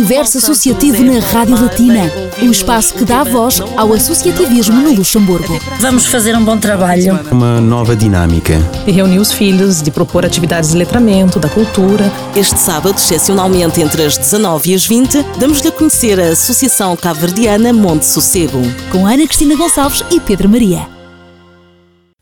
Universo Associativo na Rádio Latina, um espaço que dá voz ao associativismo no Luxemburgo. Vamos fazer um bom trabalho. Uma nova dinâmica. De reunir os filhos, de propor atividades de letramento, da cultura. Este sábado, excepcionalmente entre as 19 e as 20, damos-lhe a conhecer a Associação Cabo-Verdiana Monte Sossego. Com Ana Cristina Gonçalves e Pedro Maria.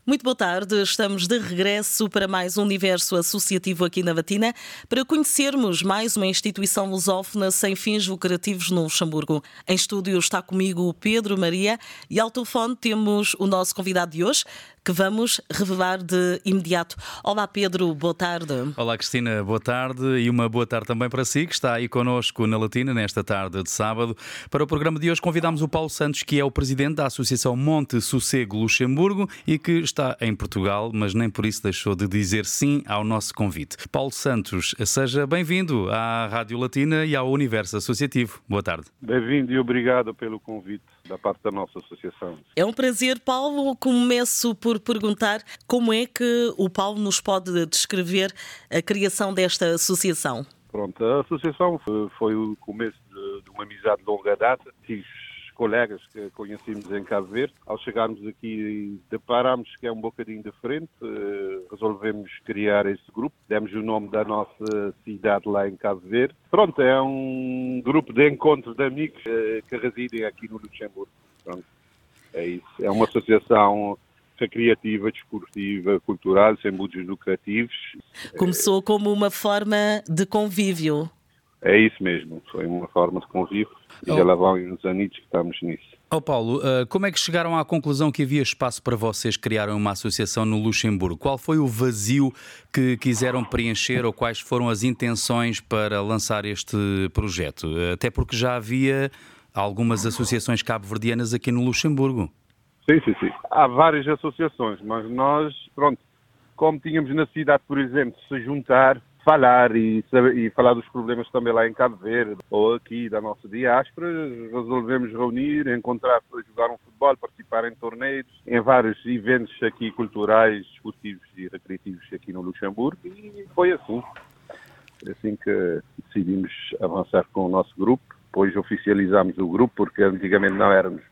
Muito boa tarde, estamos de regresso para mais um universo associativo aqui na Batina para conhecermos mais uma instituição lusófona sem fins lucrativos no Luxemburgo. Em estúdio está comigo o Pedro Maria e ao telefone temos o nosso convidado de hoje, que vamos revelar de imediato. Olá Pedro, boa tarde. Olá Cristina, boa tarde e uma boa tarde também para si, que está aí connosco na Latina nesta tarde de sábado. Para o programa de hoje convidamos o Paulo Santos, que é o presidente da Associação Monte Sossego Luxemburgo e que está em Portugal, mas nem por isso deixou de dizer sim ao nosso convite. Paulo Santos, seja bem-vindo à Rádio Latina e ao Universo Associativo. Boa tarde. Bem-vindo e obrigado pelo convite da parte da nossa associação. É um prazer, Paulo. Começo por perguntar como é que o Paulo nos pode descrever a criação desta associação. Pronto, a associação foi o começo de, uma amizade de longa data. Colegas que conhecemos em Cabo Verde. Ao chegarmos aqui, deparámos que é um bocadinho diferente. Eh, resolvemos criar esse grupo. Demos o nome da nossa cidade lá em Cabo Verde. Pronto, é um grupo de encontros de amigos eh, que residem aqui no Luxemburgo. Pronto, é isso. É uma associação recreativa, desportiva, cultural, sem muitos lucrativos. Começou como uma forma de convívio. É isso mesmo, foi uma forma de convívio e já lá vão uns anitos que estamos nisso. Oh Paulo, uh, como é que chegaram à conclusão que havia espaço para vocês criarem uma associação no Luxemburgo? Qual foi o vazio que quiseram preencher ou quais foram as intenções para lançar este projeto? Até porque já havia algumas associações cabo-verdianas aqui no Luxemburgo. Sim, sim, sim. Há várias associações, mas nós, pronto, como tínhamos necessidade, por exemplo, se juntar falar e, e, falar dos problemas também lá em Cabo Verde ou aqui da nossa diáspora, resolvemos reunir, encontrar para jogar um futebol, participar em torneios, em vários eventos aqui culturais, esportivos e recreativos aqui no Luxemburgo e foi assim. Foi assim que decidimos avançar com o nosso grupo, depois oficializamos o grupo, porque antigamente não éramos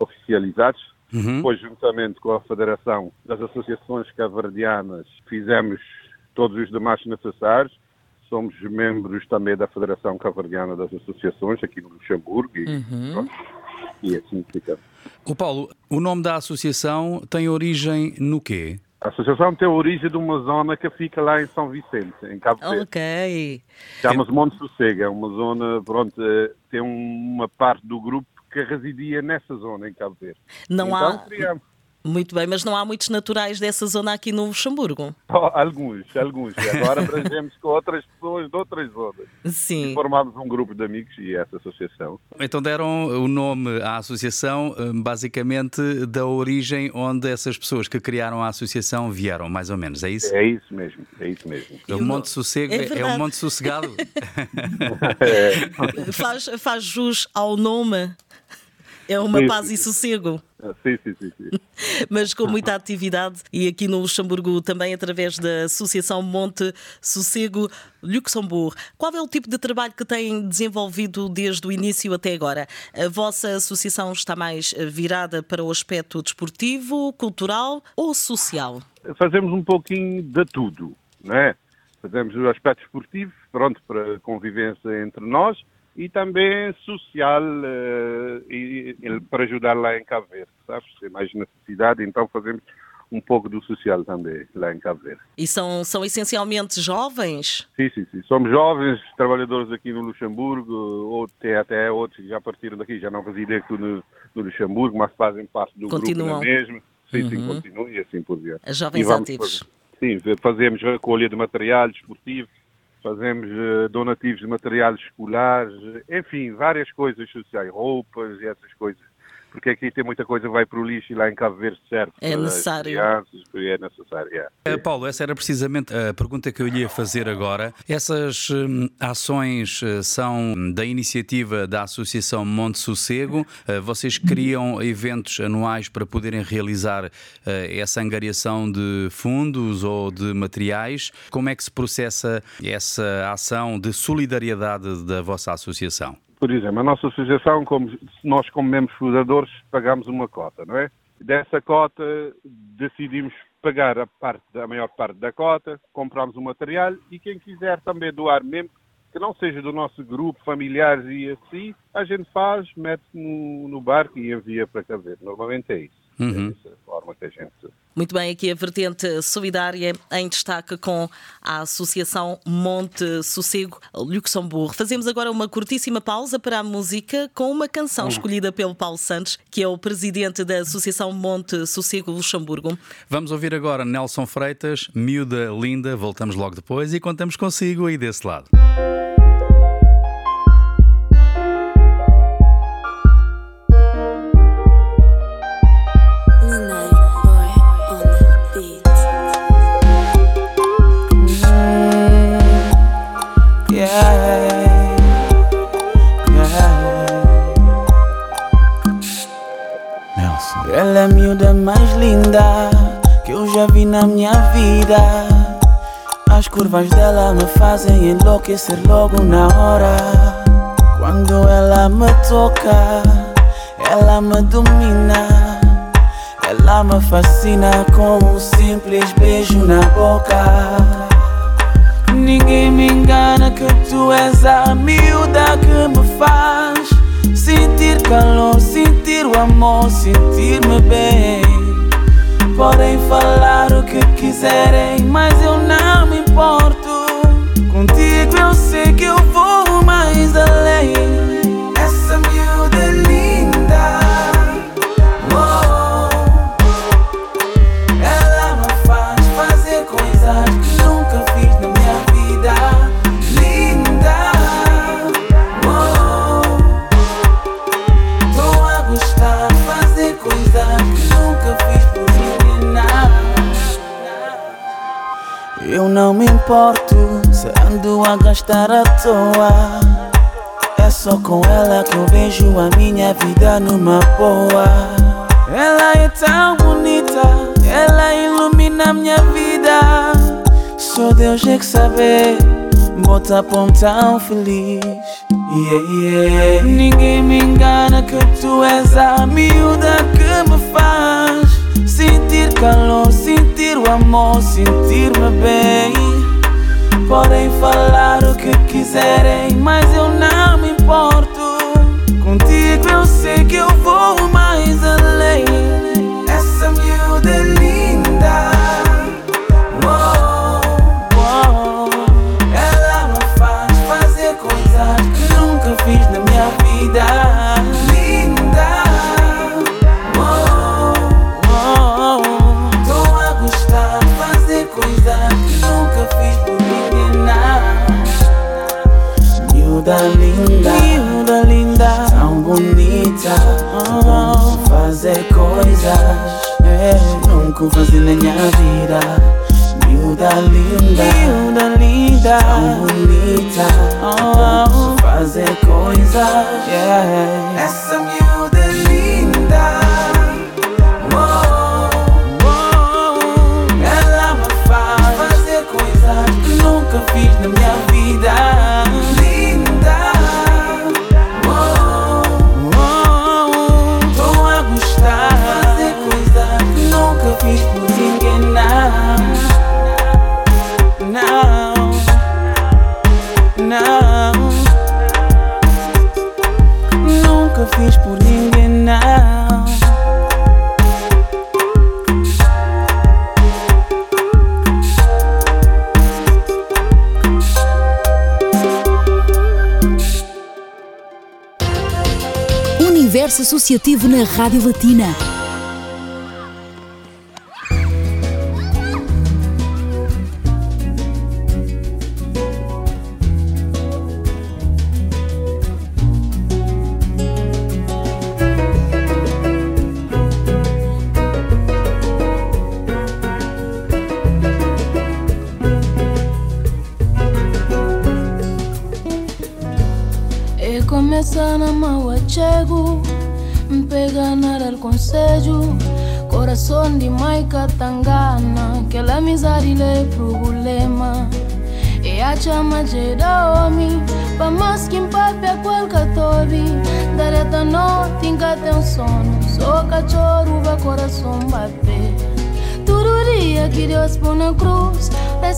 oficializados, Uhum. Depois, juntamente com a Federação das Associações Caverdianas, fizemos todos os demais necessários. Somos membros também da Federação Caverdiana das Associações aqui no Luxemburgo e, uhum. e assim fica. O Paulo, o nome da associação tem origem no quê? A associação tem origem de uma zona que fica lá em São Vicente, em Cabo Verde. Ok. Chama-se Monte Sossego, é uma zona, pronto, eh, tem uma parte do grupo que residia nessa zona em Cabo Verde. Não então, há... Criamos muito bem, mas não há muitos naturais dessa zona aqui no Luxemburgo? Oh, alguns, alguns. E agora abrangemos com outras pessoas de outras zonas. Sim. E formamos um grupo de amigos e essa associação. Então deram o nome à associação eh, basicamente da origem onde essas pessoas que criaram a associação vieram, mais ou menos, é isso? É isso mesmo, é isso mesmo. O Monte Sossego é, é um monte sossegado. é. faz, faz jus ao nome é uma paz e sossego. Ah, sim, sim, sim, sim. Mas com muita atividade e aqui no Luxemburgo também através da Associação Monte Sossego Luxemburgo. Qual é o tipo de trabalho que têm desenvolvido desde o início até agora? A vossa associação está mais virada para o aspecto desportivo, cultural ou social? Fazemos um pouquinho de tudo, não é? Fazemos o aspecto esportivo, pronto, para convivência entre nós, e também social uh, e, e, para ajudar lá em Cabo Verde, sabes? Tem mais necessidade, então fazemos um pouco do social também lá em Cabo Verde. E são, são essencialmente jovens? Sim, sim, sim. Somos jovens, trabalhadores aqui no Luxemburgo, ou tem até outros que já partiram daqui, já não residem aqui no, no Luxemburgo, mas fazem parte do Continuam. grupo mesmo. Sim, uhum. sim, continuam e assim por diante. Jovens ativos. Fazer, sim, fazemos recolha de material esportivo, fazemos uh, donativos de materiais escolares, enfim, várias coisas sociais, roupas e essas coisas. Porque aqui tem muita coisa que vai para o lixo e lá em Cabo Verde serve. É necessário. Crianças, é necessário, é. Uh, Paulo, essa era precisamente a pergunta que eu lhe ia fazer agora. Essas hum, ações uh, são da iniciativa da Associação Monte Sossego. Uh, vocês criam eventos anuais para poderem realizar essa angariação de fundos ou de materiais. Como é que se processa essa ação de solidariedade da vossa associação? Por exemplo, a nossa associação, como nós como membros fundadores, pagamos uma cota, não é? Dessa cota decidimos pagar a, parte, a maior parte da cota, compramos o material e quem quiser também doar, mesmo que não seja do nosso grupo, familiares e assim, a gente faz, mete no, no barco e envia para cá ver. Normalmente é isso. Uhum. É forma que a gente. Muito bem, aqui a vertente solidária em destaque com a Associação Monte Sossego Luxemburgo. Fazemos agora uma curtíssima pausa para a música com uma canção uhum. escolhida pelo Paulo Santos, que é o presidente da Associação Monte Sossego Luxemburgo. Vamos ouvir agora Nelson Freitas, Miúda Linda. Voltamos logo depois e contamos consigo aí desse lado. Ela linda que eu já vi na minha vida. As curvas dela me fazem enlouquecer logo na hora. Quando ela me toca, ela me domina. Ela me fascina com um simples beijo na boca. Ninguém me engana que tu és a miúda que me faz Sentir calor, sentir o amor, sentir-me bem. Podem falar o que quiserem, mas eu não me importo. Contigo eu sei que eu vou mais além. Importo se ando a gastar à toa. É só com ela que eu vejo a minha vida numa boa. Ela é tão bonita, ela ilumina minha vida. Só Deus é que sabe, bota pão tão feliz. Yeah, yeah. Ninguém me engana que tu és a miúda que me faz sentir calor, sentir o amor, sentir-me bem. Podem falar o que quiserem, mas eu não nunca fazer na minha vida. Miúda linda, miúda linda, tão bonita. Oh, fazer coisas, yeah. Essa miúda Universo Associativo na Rádio Latina.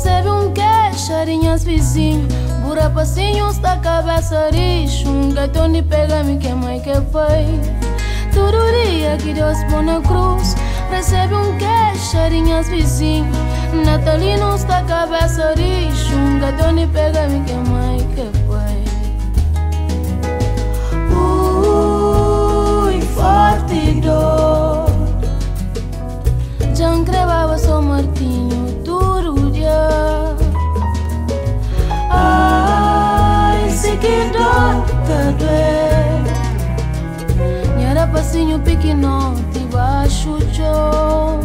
Recebe um queixo, arinhas vizinho Bura passinhos da cabeça rixo Um gaitão de pega-me que mãe que foi dia que Deus põe na cruz. Recebe um queixo, arinhas vizinho Natalinos da cabeça rixo Um gaitão de pega-me que mãe que foi Ui, forte dor passinho pequenote baixo chão.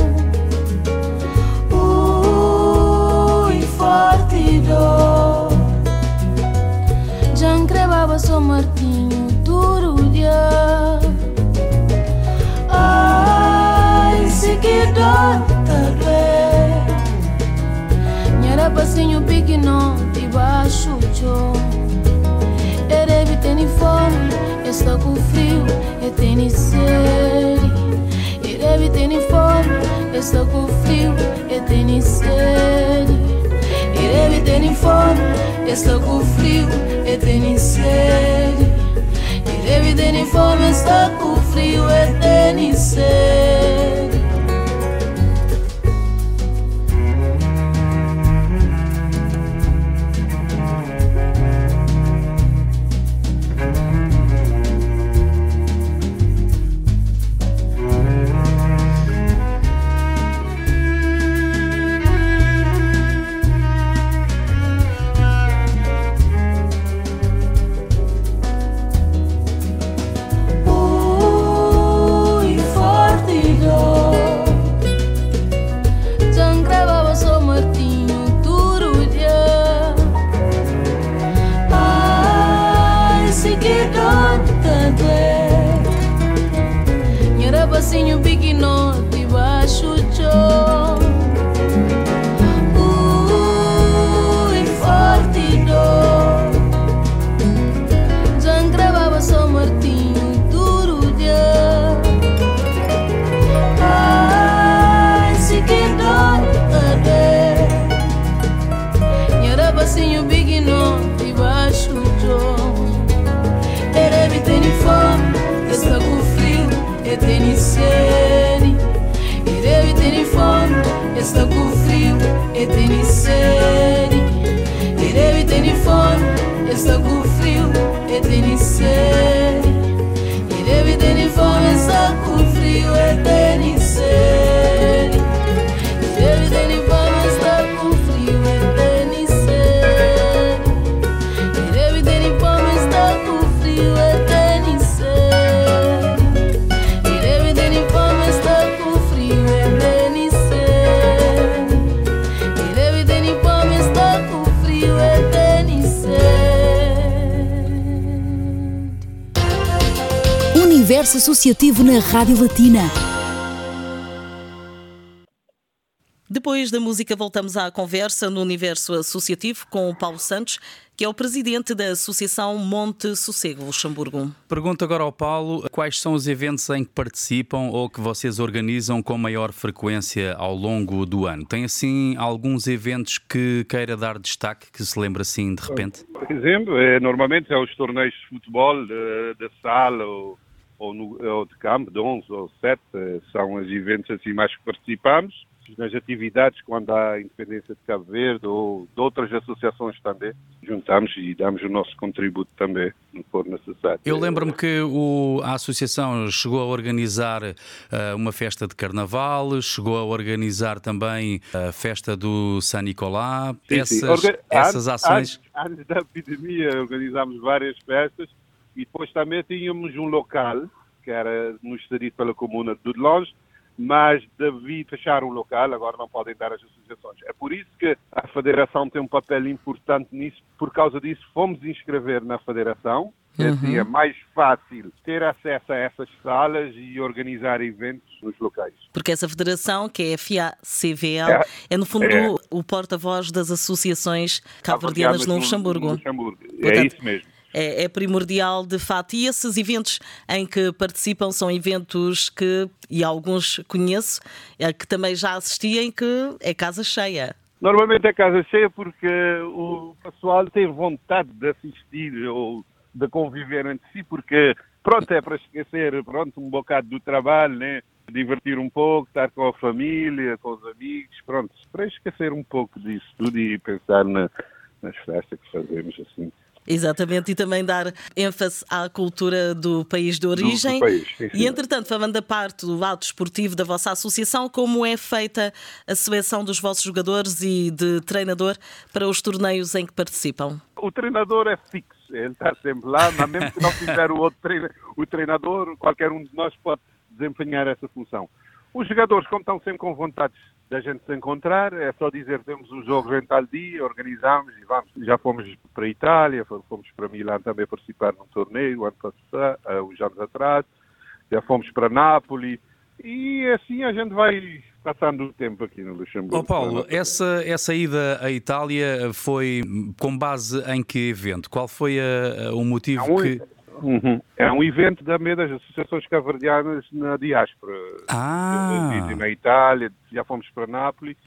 Ui, forte dor. Já encrevava São Martinho todo dia Ai, se que dor que doer Nhara passinho pequenote baixo chão. Deve ter fome, está com frio, e tem sede. E deve ter fome, está com frio, e tem sede. E deve ter fome, está com frio, e tem sede. E deve ter fome, está com frio, e tem sede. Universo Associativo na Rádio Latina. Depois da música, voltamos à conversa no universo associativo com o Paulo Santos, que é o presidente da Associação Monte Sossego, Luxemburgo. Pergunto agora ao Paulo quais são os eventos em que participam ou que vocês organizam com maior frequência ao longo do ano. Tem assim alguns eventos que queira dar destaque, que se lembra assim de repente? Por exemplo, é, normalmente é os torneios de futebol de, de sala ou, ou, no, ou de campo, de 11 ou 7, eh, são os eventos assim mais que participamos. Nas atividades, quando há independência de Cabo Verde ou de outras associações também, juntamos e damos o nosso contributo também, no for necessário. Eu lembro-me que o- a associação chegou a organizar ah, uma festa de carnaval, chegou a organizar também a festa do San Nicolás. Sim, essas, sim. Essas antes- ações. Antes, antes da epidemia organizámos várias festas e depois também tínhamos um local que era nos cedido pela comuna de Longe, mas devido fechar um local, agora não podem dar as associações. É por isso que a Federação tem um papel importante nisso. Por causa disso, fomos inscrever na Federação É, assim, é mais fácil ter acesso a essas salas e organizar eventos nos locais. Porque essa federação, que é a FIA-CVL, É. é, no fundo É. o, o porta-voz das associações cabo-verdianas no Luxemburgo. No Luxemburgo. É Portanto, isso mesmo. É, é primordial, de fato. E esses eventos em que participam são eventos que, e alguns conheço, é, que também já assisti, em que é casa cheia. Normalmente é casa cheia porque o pessoal tem vontade de assistir ou de conviver entre si, porque pronto, é para esquecer pronto, um bocado do trabalho, né? divertir um pouco, estar com a família, com os amigos, pronto, para esquecer um pouco disso tudo e pensar na, nas festas que fazemos assim. Exatamente, e também dar ênfase à cultura do país de origem. país, sim, sim. E entretanto, falando da parte do lado esportivo da vossa associação, como é feita a seleção dos vossos jogadores e de treinador para os torneios em que participam? O treinador é fixo, ele está sempre lá, mas mesmo que não tiver o outro treina, o treinador, qualquer um de nós pode desempenhar essa função. Os jogadores, como estão sempre com vontade da gente se encontrar, é só dizer temos um jogo em tal dia, organizamos e vamos. Já fomos para a Itália, fomos para Milão também participar num torneio ano passado, há uns anos atrás, já fomos para Nápoles e assim a gente vai passando o tempo aqui no Luxemburgo. Ó Paulo, essa, essa ida à Itália foi com base em que evento? Qual foi a- a- o motivo que. Uhum. é um evento da meia das associações caverdianas na diáspora. Ah! Na Itália, já fomos para Nápoles,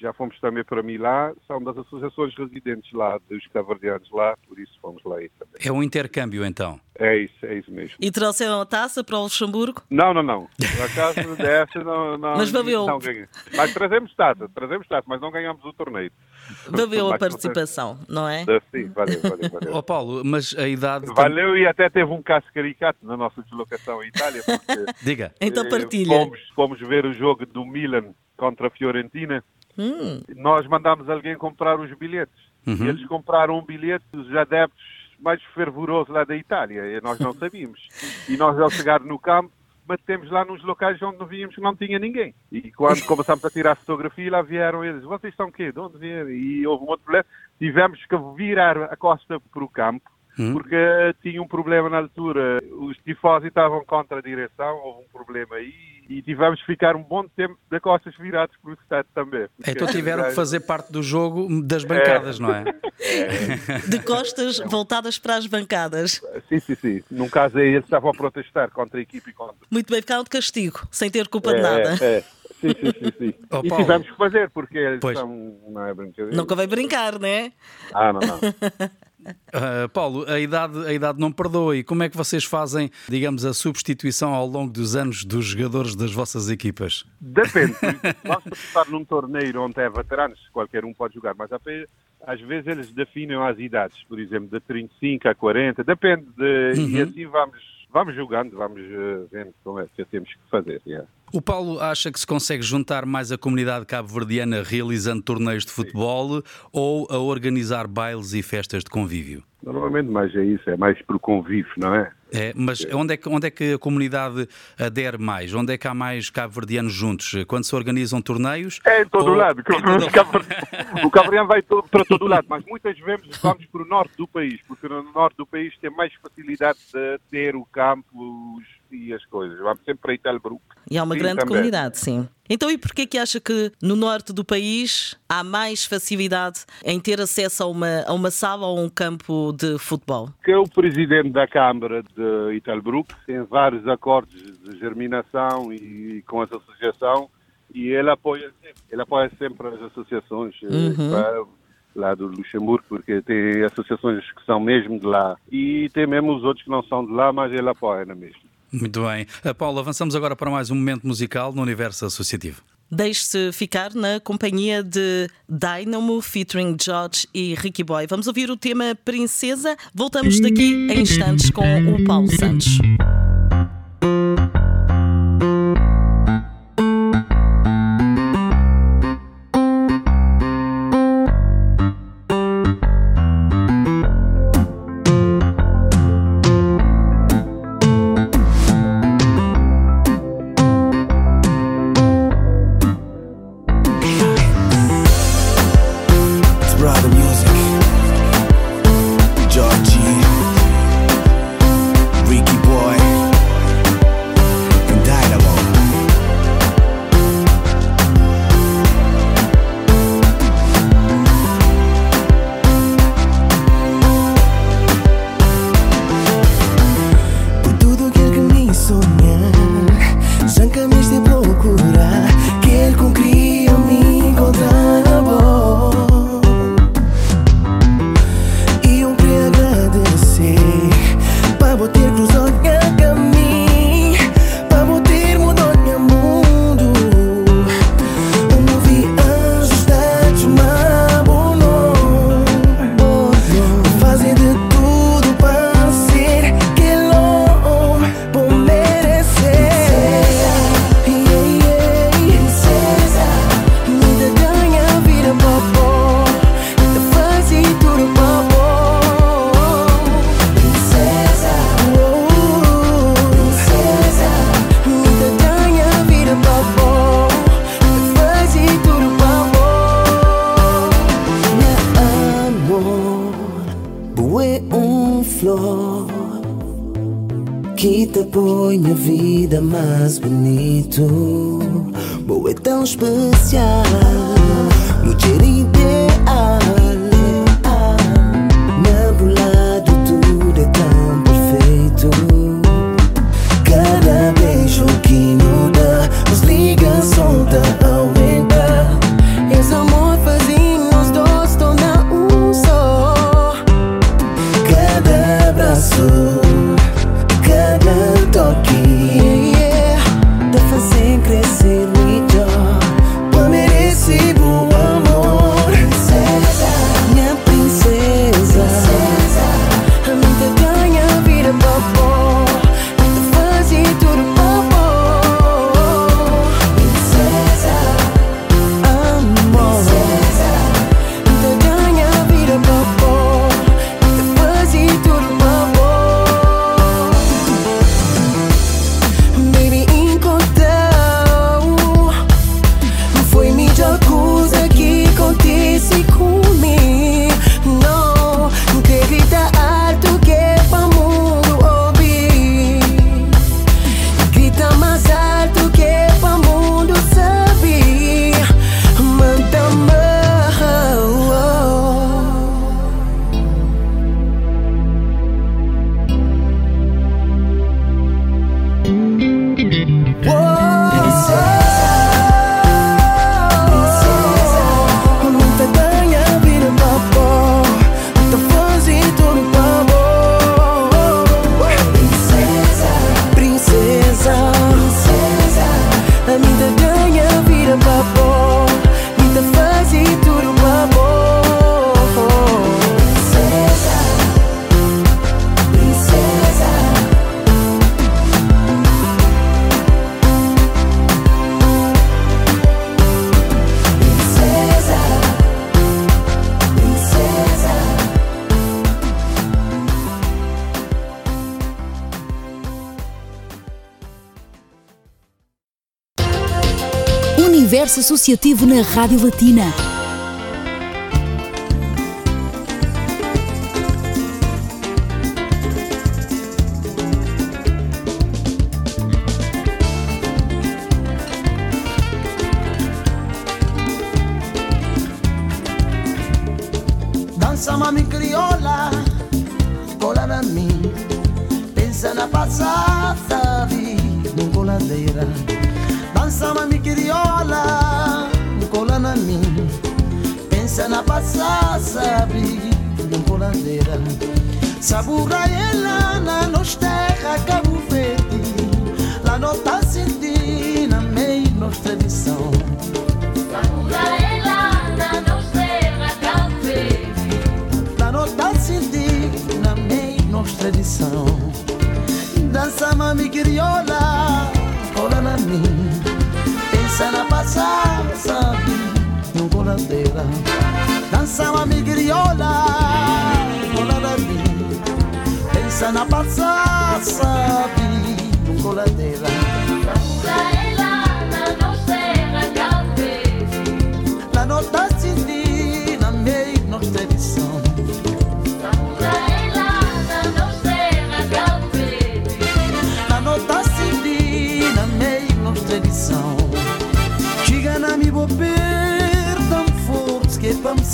já fomos também para Milão, são das associações residentes lá, dos caverdianos lá, por isso fomos lá aí também. É um intercâmbio então. É isso, é isso mesmo. E trouxeram a taça para o Luxemburgo? Não, não, não. Por acaso dessa não, não, Mas valeu. não ganhei. Mas trazemos taça, trazemos taça, mas não ganhamos o torneio. Valeu a participação, não é? Sim, valeu, valeu, valeu. Ó Paulo, mas a idade. Valeu e até teve um caso caricato na nossa deslocação à Itália, porque Diga. Então eh, partilha. Fomos, fomos ver o jogo do Milan contra a Fiorentina. Hum, Nós mandámos alguém comprar os bilhetes. Uhum. E eles compraram um bilhete dos adeptos mais fervorosos lá da Itália. E nós não sabíamos. E nós, ao chegar no campo, batemos lá nos locais onde não víamos que não tinha ninguém. E quando começamos a tirar fotografia, lá vieram eles. Vocês estão o quê? De onde vieram? E houve um outro problema. Tivemos que virar a costa para o campo. Hum. Porque tinha um problema na altura. Os tifosi estavam contra a direção, houve um problema aí e tivemos que ficar um bom tempo de costas virados para o estádio também. Então tiveram que fazer parte do jogo das bancadas, não é? de costas voltadas para as bancadas. Sim, sim, sim. Num caso aí eles estavam a protestar contra a equipe e contra. Muito bem, ficaram de castigo, sem ter culpa de nada. É, é. Sim, sim, sim, sim. Oh, e tivemos que fazer, porque eles Pois. são. Não é brincadeira. Nunca vai brincar, não é? Ah, não, não. Ah, Paulo, a idade, a idade não perdoa. E como é que vocês fazem, digamos, a substituição ao longo dos anos dos jogadores das vossas equipas? Depende. Vamos participar num torneio onde é veteranos, qualquer um pode jogar, mas às vezes eles definem as idades, por exemplo, de 35 a 40, depende. De, E assim vamos, vamos jogando, vamos eh, vendo como é que temos que fazer. yeah. O Paulo acha que se consegue juntar mais a comunidade cabo-verdiana realizando torneios de futebol ou a organizar bailes e festas de convívio? Normalmente mais é isso, é mais por convívio, não é? É, mas onde é, que, onde é que a comunidade adere mais? Onde é que há mais cabo-verdianos juntos? Quando se organizam torneios? É em todo Ou- lado. Em todo- o Cabo- O Cabriano vai para todo lado, mas muitas vezes vamos para o norte do país, porque no norte do país tem mais facilidade de ter o campo os- e as coisas. Vamos sempre para Italbrook. E há uma Sim, grande também. comunidade, sim. Então, e porquê que acha que no norte do país há mais facilidade em ter acesso a uma, a uma sala ou a um campo de futebol? Que é o presidente da Câmara de Italbrook, tem vários acordos de germinação e com essa associação e ele apoia sempre, ele apoia sempre as associações eh, Uhum. para- lá do Luxemburgo, porque tem associações que são mesmo de lá e tem mesmo os outros que não são de lá, mas ele apoia na mesma. Muito bem. Ah, Paulo, avançamos agora para mais um momento musical no universo associativo. Deixe-se ficar na companhia de Dynamo featuring George e Ricky Boy. Vamos ouvir o tema Princesa. Voltamos daqui a instantes com o Paulo Santos. locura que él con Associativo na Rádio Latina.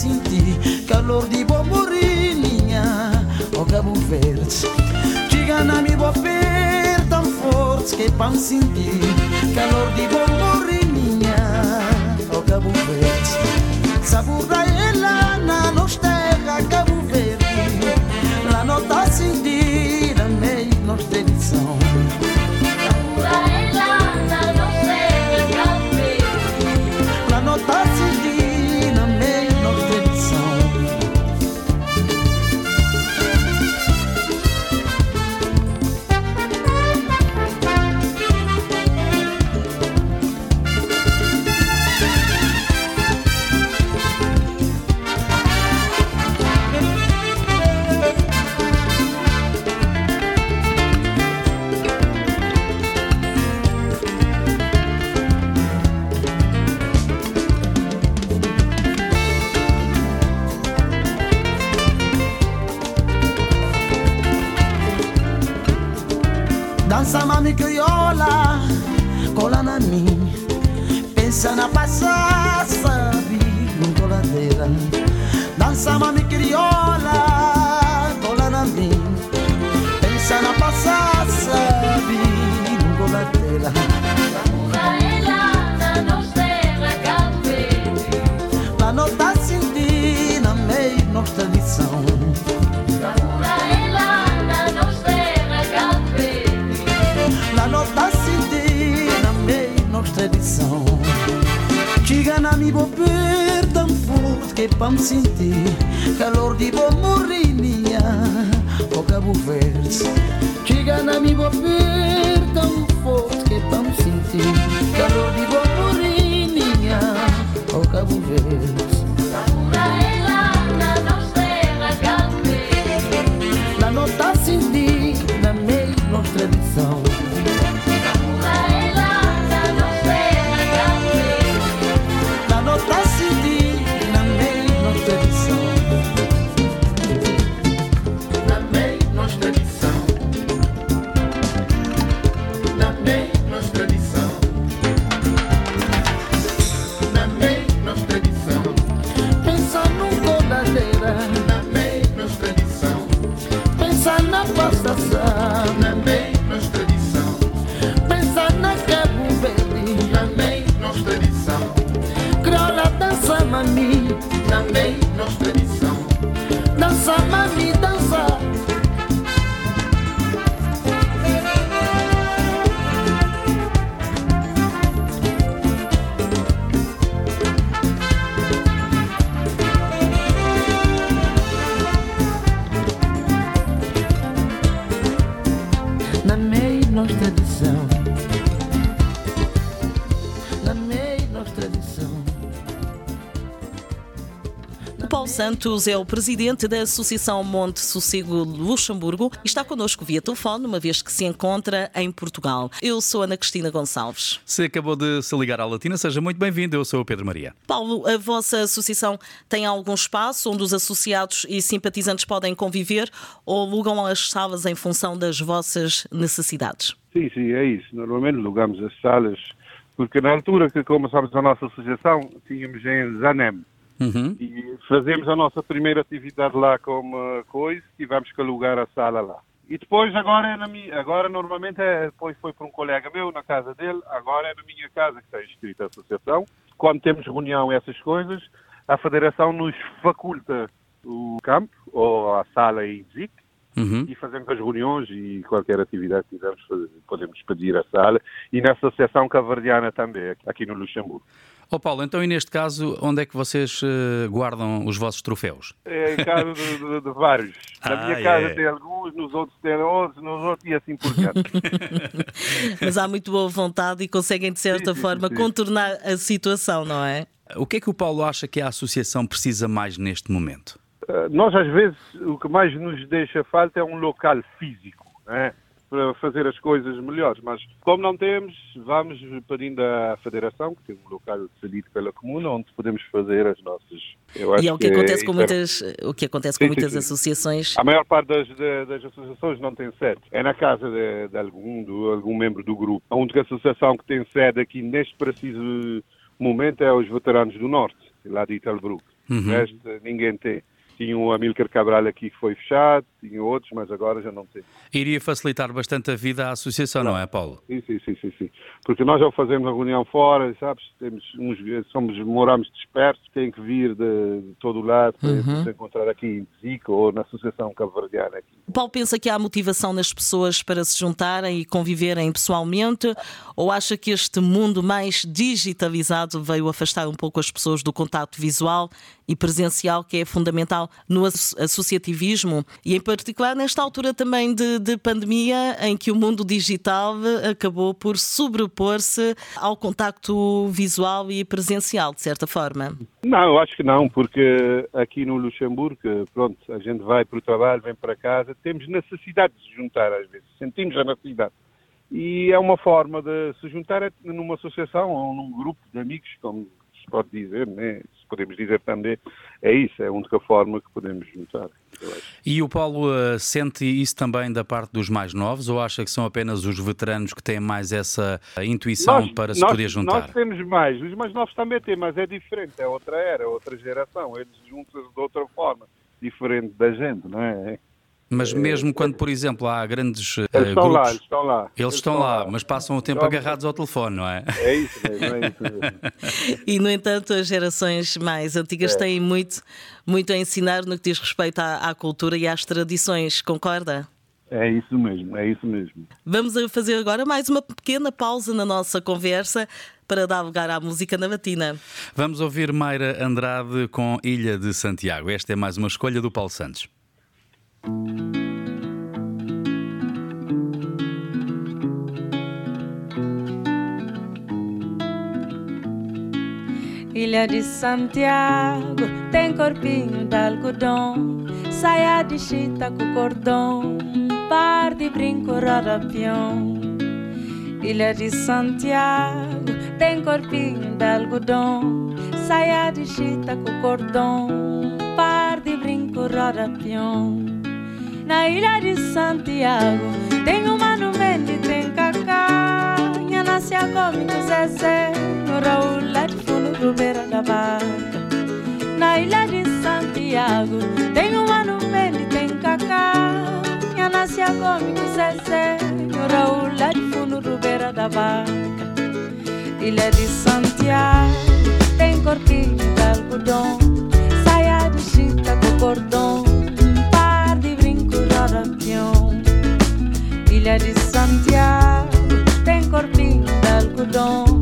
sinti calor di bomborinha o Cabo Verde. Chigana mi boper tão forte que pam sinti calor de bomborinha o Cabo Verde. Sabor da ela na nostalgia forte que pra me sentir calor de bom morrinha o Cabo Verde. Chega na mi bobeira tão forte que pra me sentir calor de bom morrinha o Cabo Verde. Santos é o presidente da Associação Monte Sossego Luxemburgo e está connosco via telefone, uma vez que se encontra em Portugal. Eu sou Ana Cristina Gonçalves. Se acabou de se ligar à Latina, seja muito bem-vindo. Eu sou o Pedro Maria. Paulo, a vossa associação tem algum espaço onde os associados e simpatizantes podem conviver ou alugam as salas em função das vossas necessidades? Sim, sim, é isso. Normalmente alugamos as salas, porque na altura que começámos a nossa associação, tínhamos em Zanem. Uhum. E fazemos a nossa primeira atividade lá como uh, coisa, tivemos que alugar a sala lá. E depois, agora, é na minha, agora normalmente é, depois foi para um colega meu, na casa dele, agora é na minha casa que está inscrita a associação. Quando temos reunião e essas coisas, a federação nos faculta o campo ou a sala em Zic Uhum. e fazemos as reuniões e qualquer atividade que quisermos fazer, podemos pedir a sala e na Associação Cavardiana também, aqui no Luxemburgo. Ó Paulo, então e neste caso, onde é que vocês eh, guardam os vossos troféus? É em casa de, de- de vários. Na Ah, minha casa é. tem alguns, nos outros tem outros, nos outros e assim por diante. Mas há muito boa vontade e conseguem, de certa Sim, sim, forma, sim. contornar a situação, não é? O que é que o Paulo acha que a associação precisa mais neste momento? Uh, Nós, às vezes, o que mais nos deixa falta é um local físico, né? Para fazer as coisas melhores. Mas, como não temos, vamos pedindo à Federação, que tem um local cedido pela Comuna, onde podemos fazer as nossas. Eu E é o que acontece com isso é- muitas, o que acontece com Sim, sim, muitas sim. associações. A maior parte das, da- das associações não tem sede. É na casa de, de algum, de algum membro do grupo. A única associação que tem sede aqui neste preciso momento é os Veteranos do Norte, lá de. O resto, ninguém tem. Tinha o Amílcar Cabral aqui que foi fechado, tinha outros, mas agora já não tem. Iria facilitar bastante a vida à associação, não é, Paulo? Sim, sim, sim, sim, sim. Porque nós já fazemos a reunião fora, sabes? Temos uns, somos, moramos dispersos, tem que vir de, de todo o lado para se encontrar aqui em Zico ou na Associação Cabo-Verdiana aqui. O Paulo pensa que há motivação nas pessoas para se juntarem e conviverem pessoalmente ou acha que este mundo mais digitalizado veio afastar um pouco as pessoas do contato visual e presencial que é fundamental no asso- associativismo e em particular nesta altura também de, de pandemia em que o mundo digital acabou por sobrepor-se ao contacto visual e presencial, de certa forma. Não, acho que não, porque aqui no Luxemburgo, pronto, a gente vai para o trabalho, vem para casa, temos necessidade de se juntar às vezes, sentimos a necessidade. E é uma forma de se juntar é numa associação ou num grupo de amigos, como se pode dizer, né? se podemos dizer também, é isso, é a única forma que podemos juntar. E o Paulo uh, sente isso também da parte dos mais novos ou acha que são apenas os veteranos que têm mais essa intuição Nós- para se nós- poder juntar? Nós temos mais, os mais novos também têm, mas é diferente, é outra era, é outra geração. Eles juntam-se de outra forma, diferente da gente, não é? Mas mesmo quando, por exemplo, há grandes uh, Eles estão grupos, lá, eles estão lá. eles estão lá, mas passam o tempo agarrados ao telefone, não é? É isso mesmo, é isso mesmo. E, no entanto, as gerações mais antigas têm muito, muito a ensinar no que diz respeito à, à cultura e às tradições, concorda? É isso mesmo, é isso mesmo. Vamos fazer agora mais uma pequena pausa na nossa conversa para dar lugar à música na batina. Vamos ouvir Mayra Andrade com Ilha de Santiago. Esta é mais uma escolha do Paulo Santos. Ilha de Santiago tem corpinho de algodão, saia de chita com cordão, par de brinco rodapião. Ilha de Santiago tem corpinho de algodão, saia de chita com cordão, par de brinco rodapião. Na ilha de Santiago tem um mano Mendy, tem cacá, Nha nasce a come com Zezé, no Raul lá de fundo do beira da barca. Na ilha de Santiago tem um mano Mendy, tem cacá, Nha nasce a come com Zezé, no Raul lá de fundo do beira da barca. Ilha de Santiago tem corpinho de algodão, saia de chita com cordão, Ilha de Santiago tem corpinho de algodão,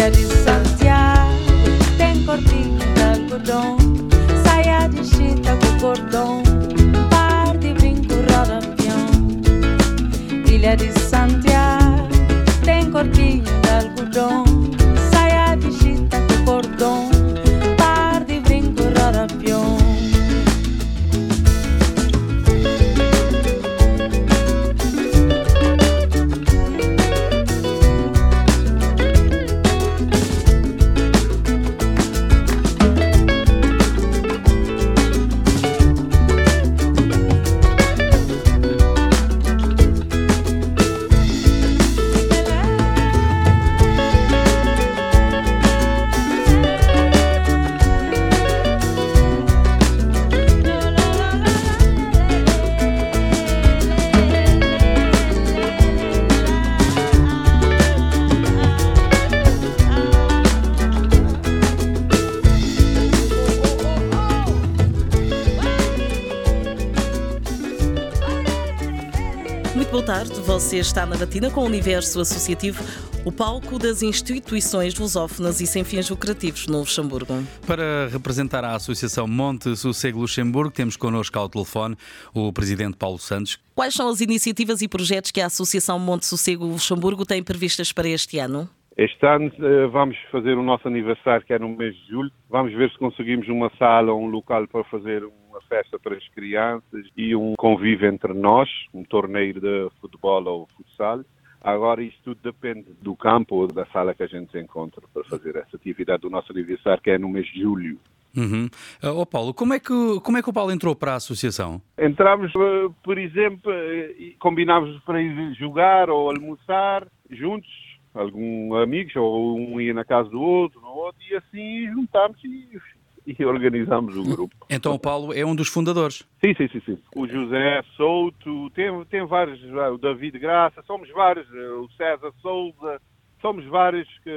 Ilha de Santiago tem corpinho de algodão, saia de chita com cordão, um par de brinco rodapião. Ilha de Santiago tem corpinho de algodão, você está na Batina com o Universo Associativo, o palco das instituições lusófonas e sem fins lucrativos no Luxemburgo. Para representar a Associação Monte Sossego Luxemburgo, temos connosco ao telefone o Presidente Paulo Santos. Quais são as iniciativas e projetos que a Associação Monte Sossego Luxemburgo tem previstas para este ano? Este ano eh, vamos fazer o nosso aniversário, que é no mês de julho. Vamos ver se conseguimos uma sala ou um local para fazer uma festa para as crianças e um convívio entre nós, um torneio de futebol ou futsal. Agora, isso tudo depende do campo ou da sala que a gente se encontra para fazer essa atividade do nosso aniversário, que é no mês de julho. Uhum. Uh, oh, Paulo, como é, que, como é que o Paulo entrou para a associação? Entramos, uh, por exemplo, combinámos para ir jogar ou almoçar juntos, alguns amigos, ou um ia na casa do outro, no outro, e assim juntámos e, e organizamos o grupo. Então o Paulo é um dos fundadores? Sim, sim, sim. sim. O José Souto, tem, tem vários, o David Graça, somos vários, o César Souza, somos vários que,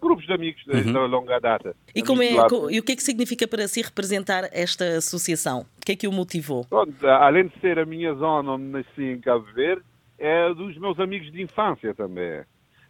grupos de amigos uhum. da longa data. E, como é, e o que é que significa para si representar esta associação? O que é que o motivou? Pronto, além de ser a minha zona onde nasci em Cabo Verde, é dos meus amigos de infância também.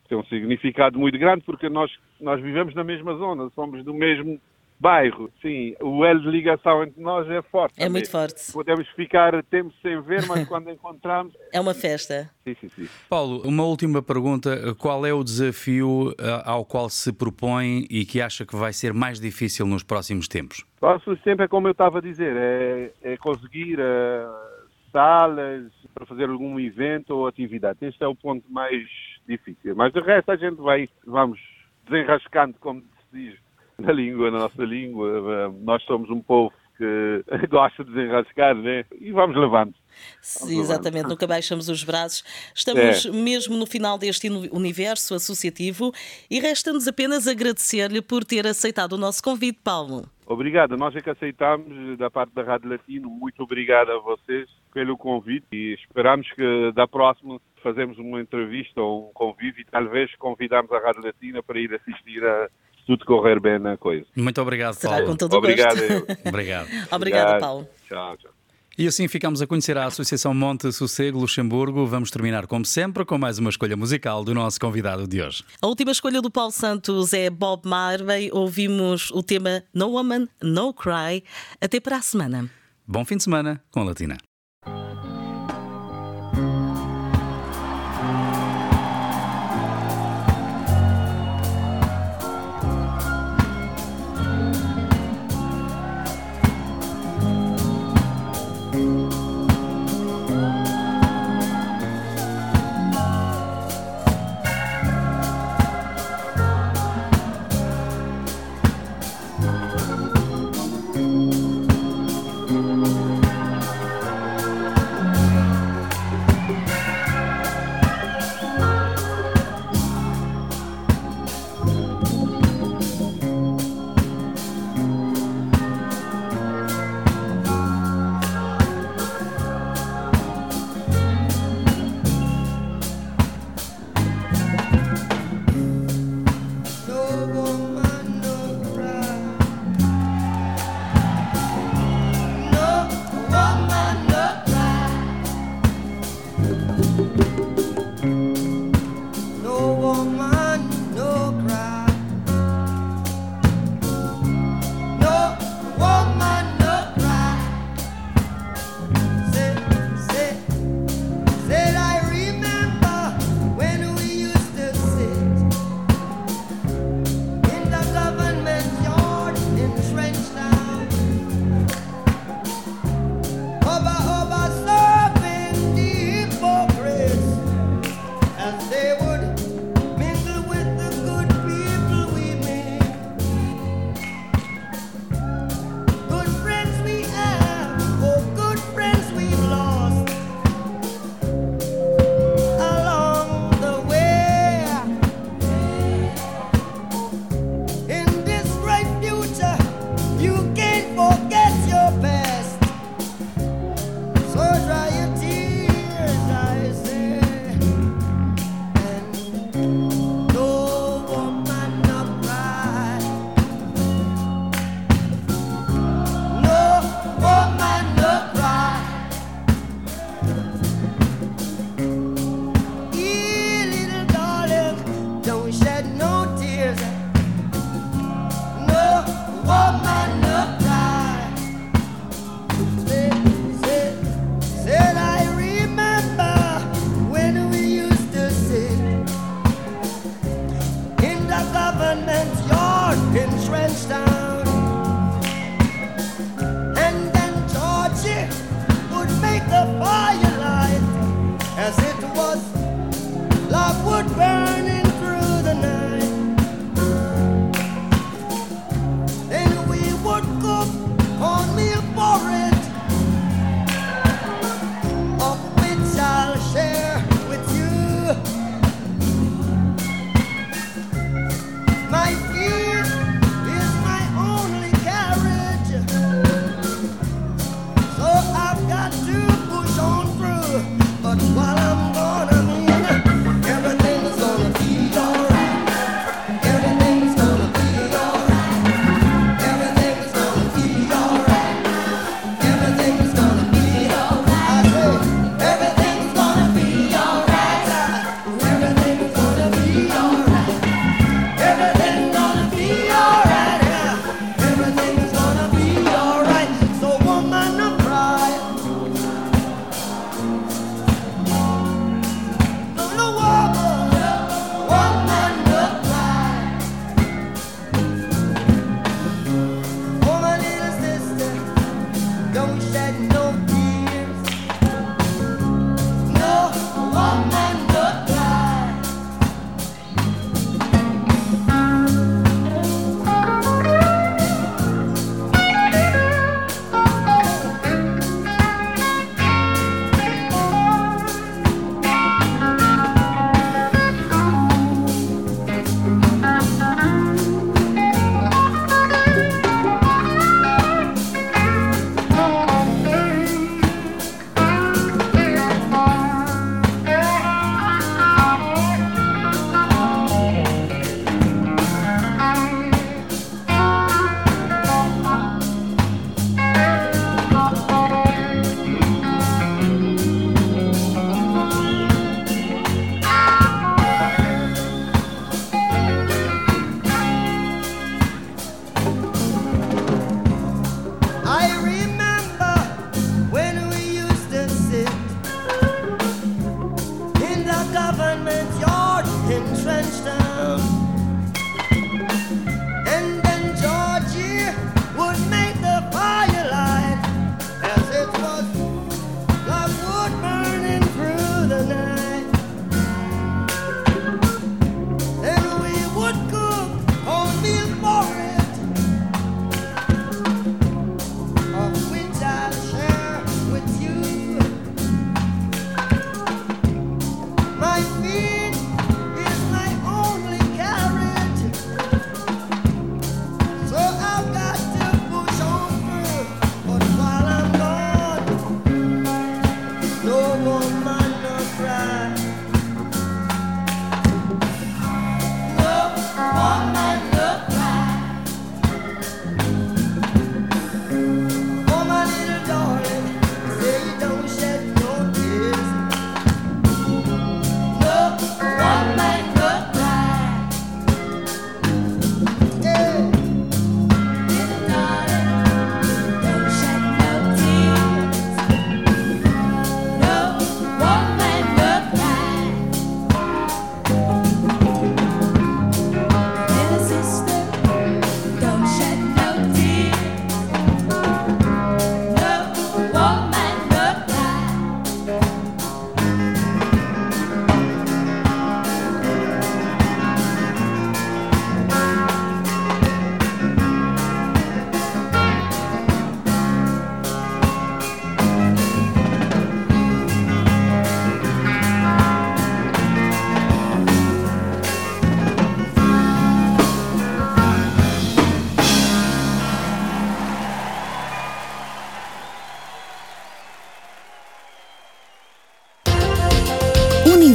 Tem um significado muito grande porque nós, nós vivemos na mesma zona, somos do mesmo bairro. Sim, o elo de ligação entre nós é forte. É também. muito forte. Podemos ficar tempo sem ver, mas quando encontramos. É uma festa. Sim, sim, sim. Paulo, uma última pergunta. Qual é o desafio eh, ao qual se propõe e que acha que vai ser mais difícil nos próximos tempos? Próximos tempos é como eu estava a dizer, é, é conseguir uh, salas para fazer algum evento ou atividade. Este é o ponto mais difícil. Mas de resto a gente vai, vamos desenrascando, como se diz, na língua, na nossa língua. Nós somos um povo que gosta de desenrascar, né? E vamos levando. Sim, exatamente, nunca baixamos os braços. Estamos é. mesmo no final deste universo associativo e resta-nos apenas agradecer-lhe por ter aceitado o nosso convite, Paulo. Obrigado, nós é que aceitamos da parte da Rádio Latino. Muito obrigado a vocês pelo convite e esperamos que da próxima fazemos uma entrevista ou um convite e talvez convidamos a Rádio Latina para ir assistir a tudo correr bem na coisa. Muito obrigado, Será Paulo. com todo obrigado, gosto. obrigado. Obrigada, Paulo. Tchau, tchau. E assim ficamos a conhecer a Associação Monte Sossego Luxemburgo. Vamos terminar, como sempre, com mais uma escolha musical do nosso convidado de hoje. A última escolha do Paulo Santos é Bob Marley. Ouvimos o tema No Woman, No Cry. Até para a semana. Bom fim de semana com a Latina.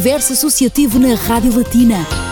Universo Associativo na Rádio Latina.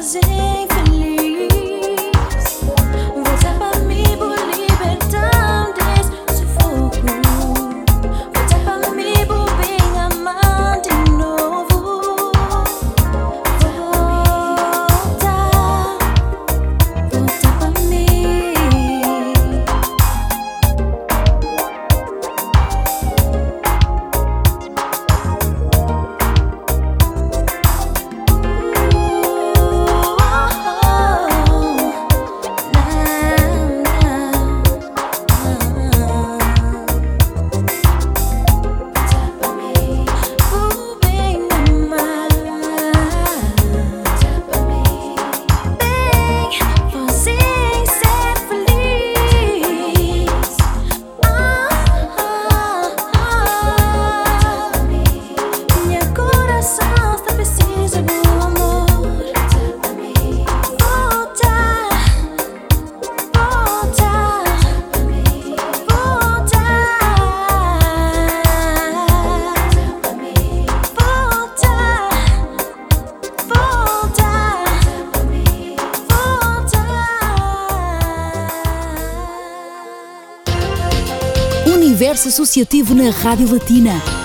fazer. Universo Associativo na Rádio Latina.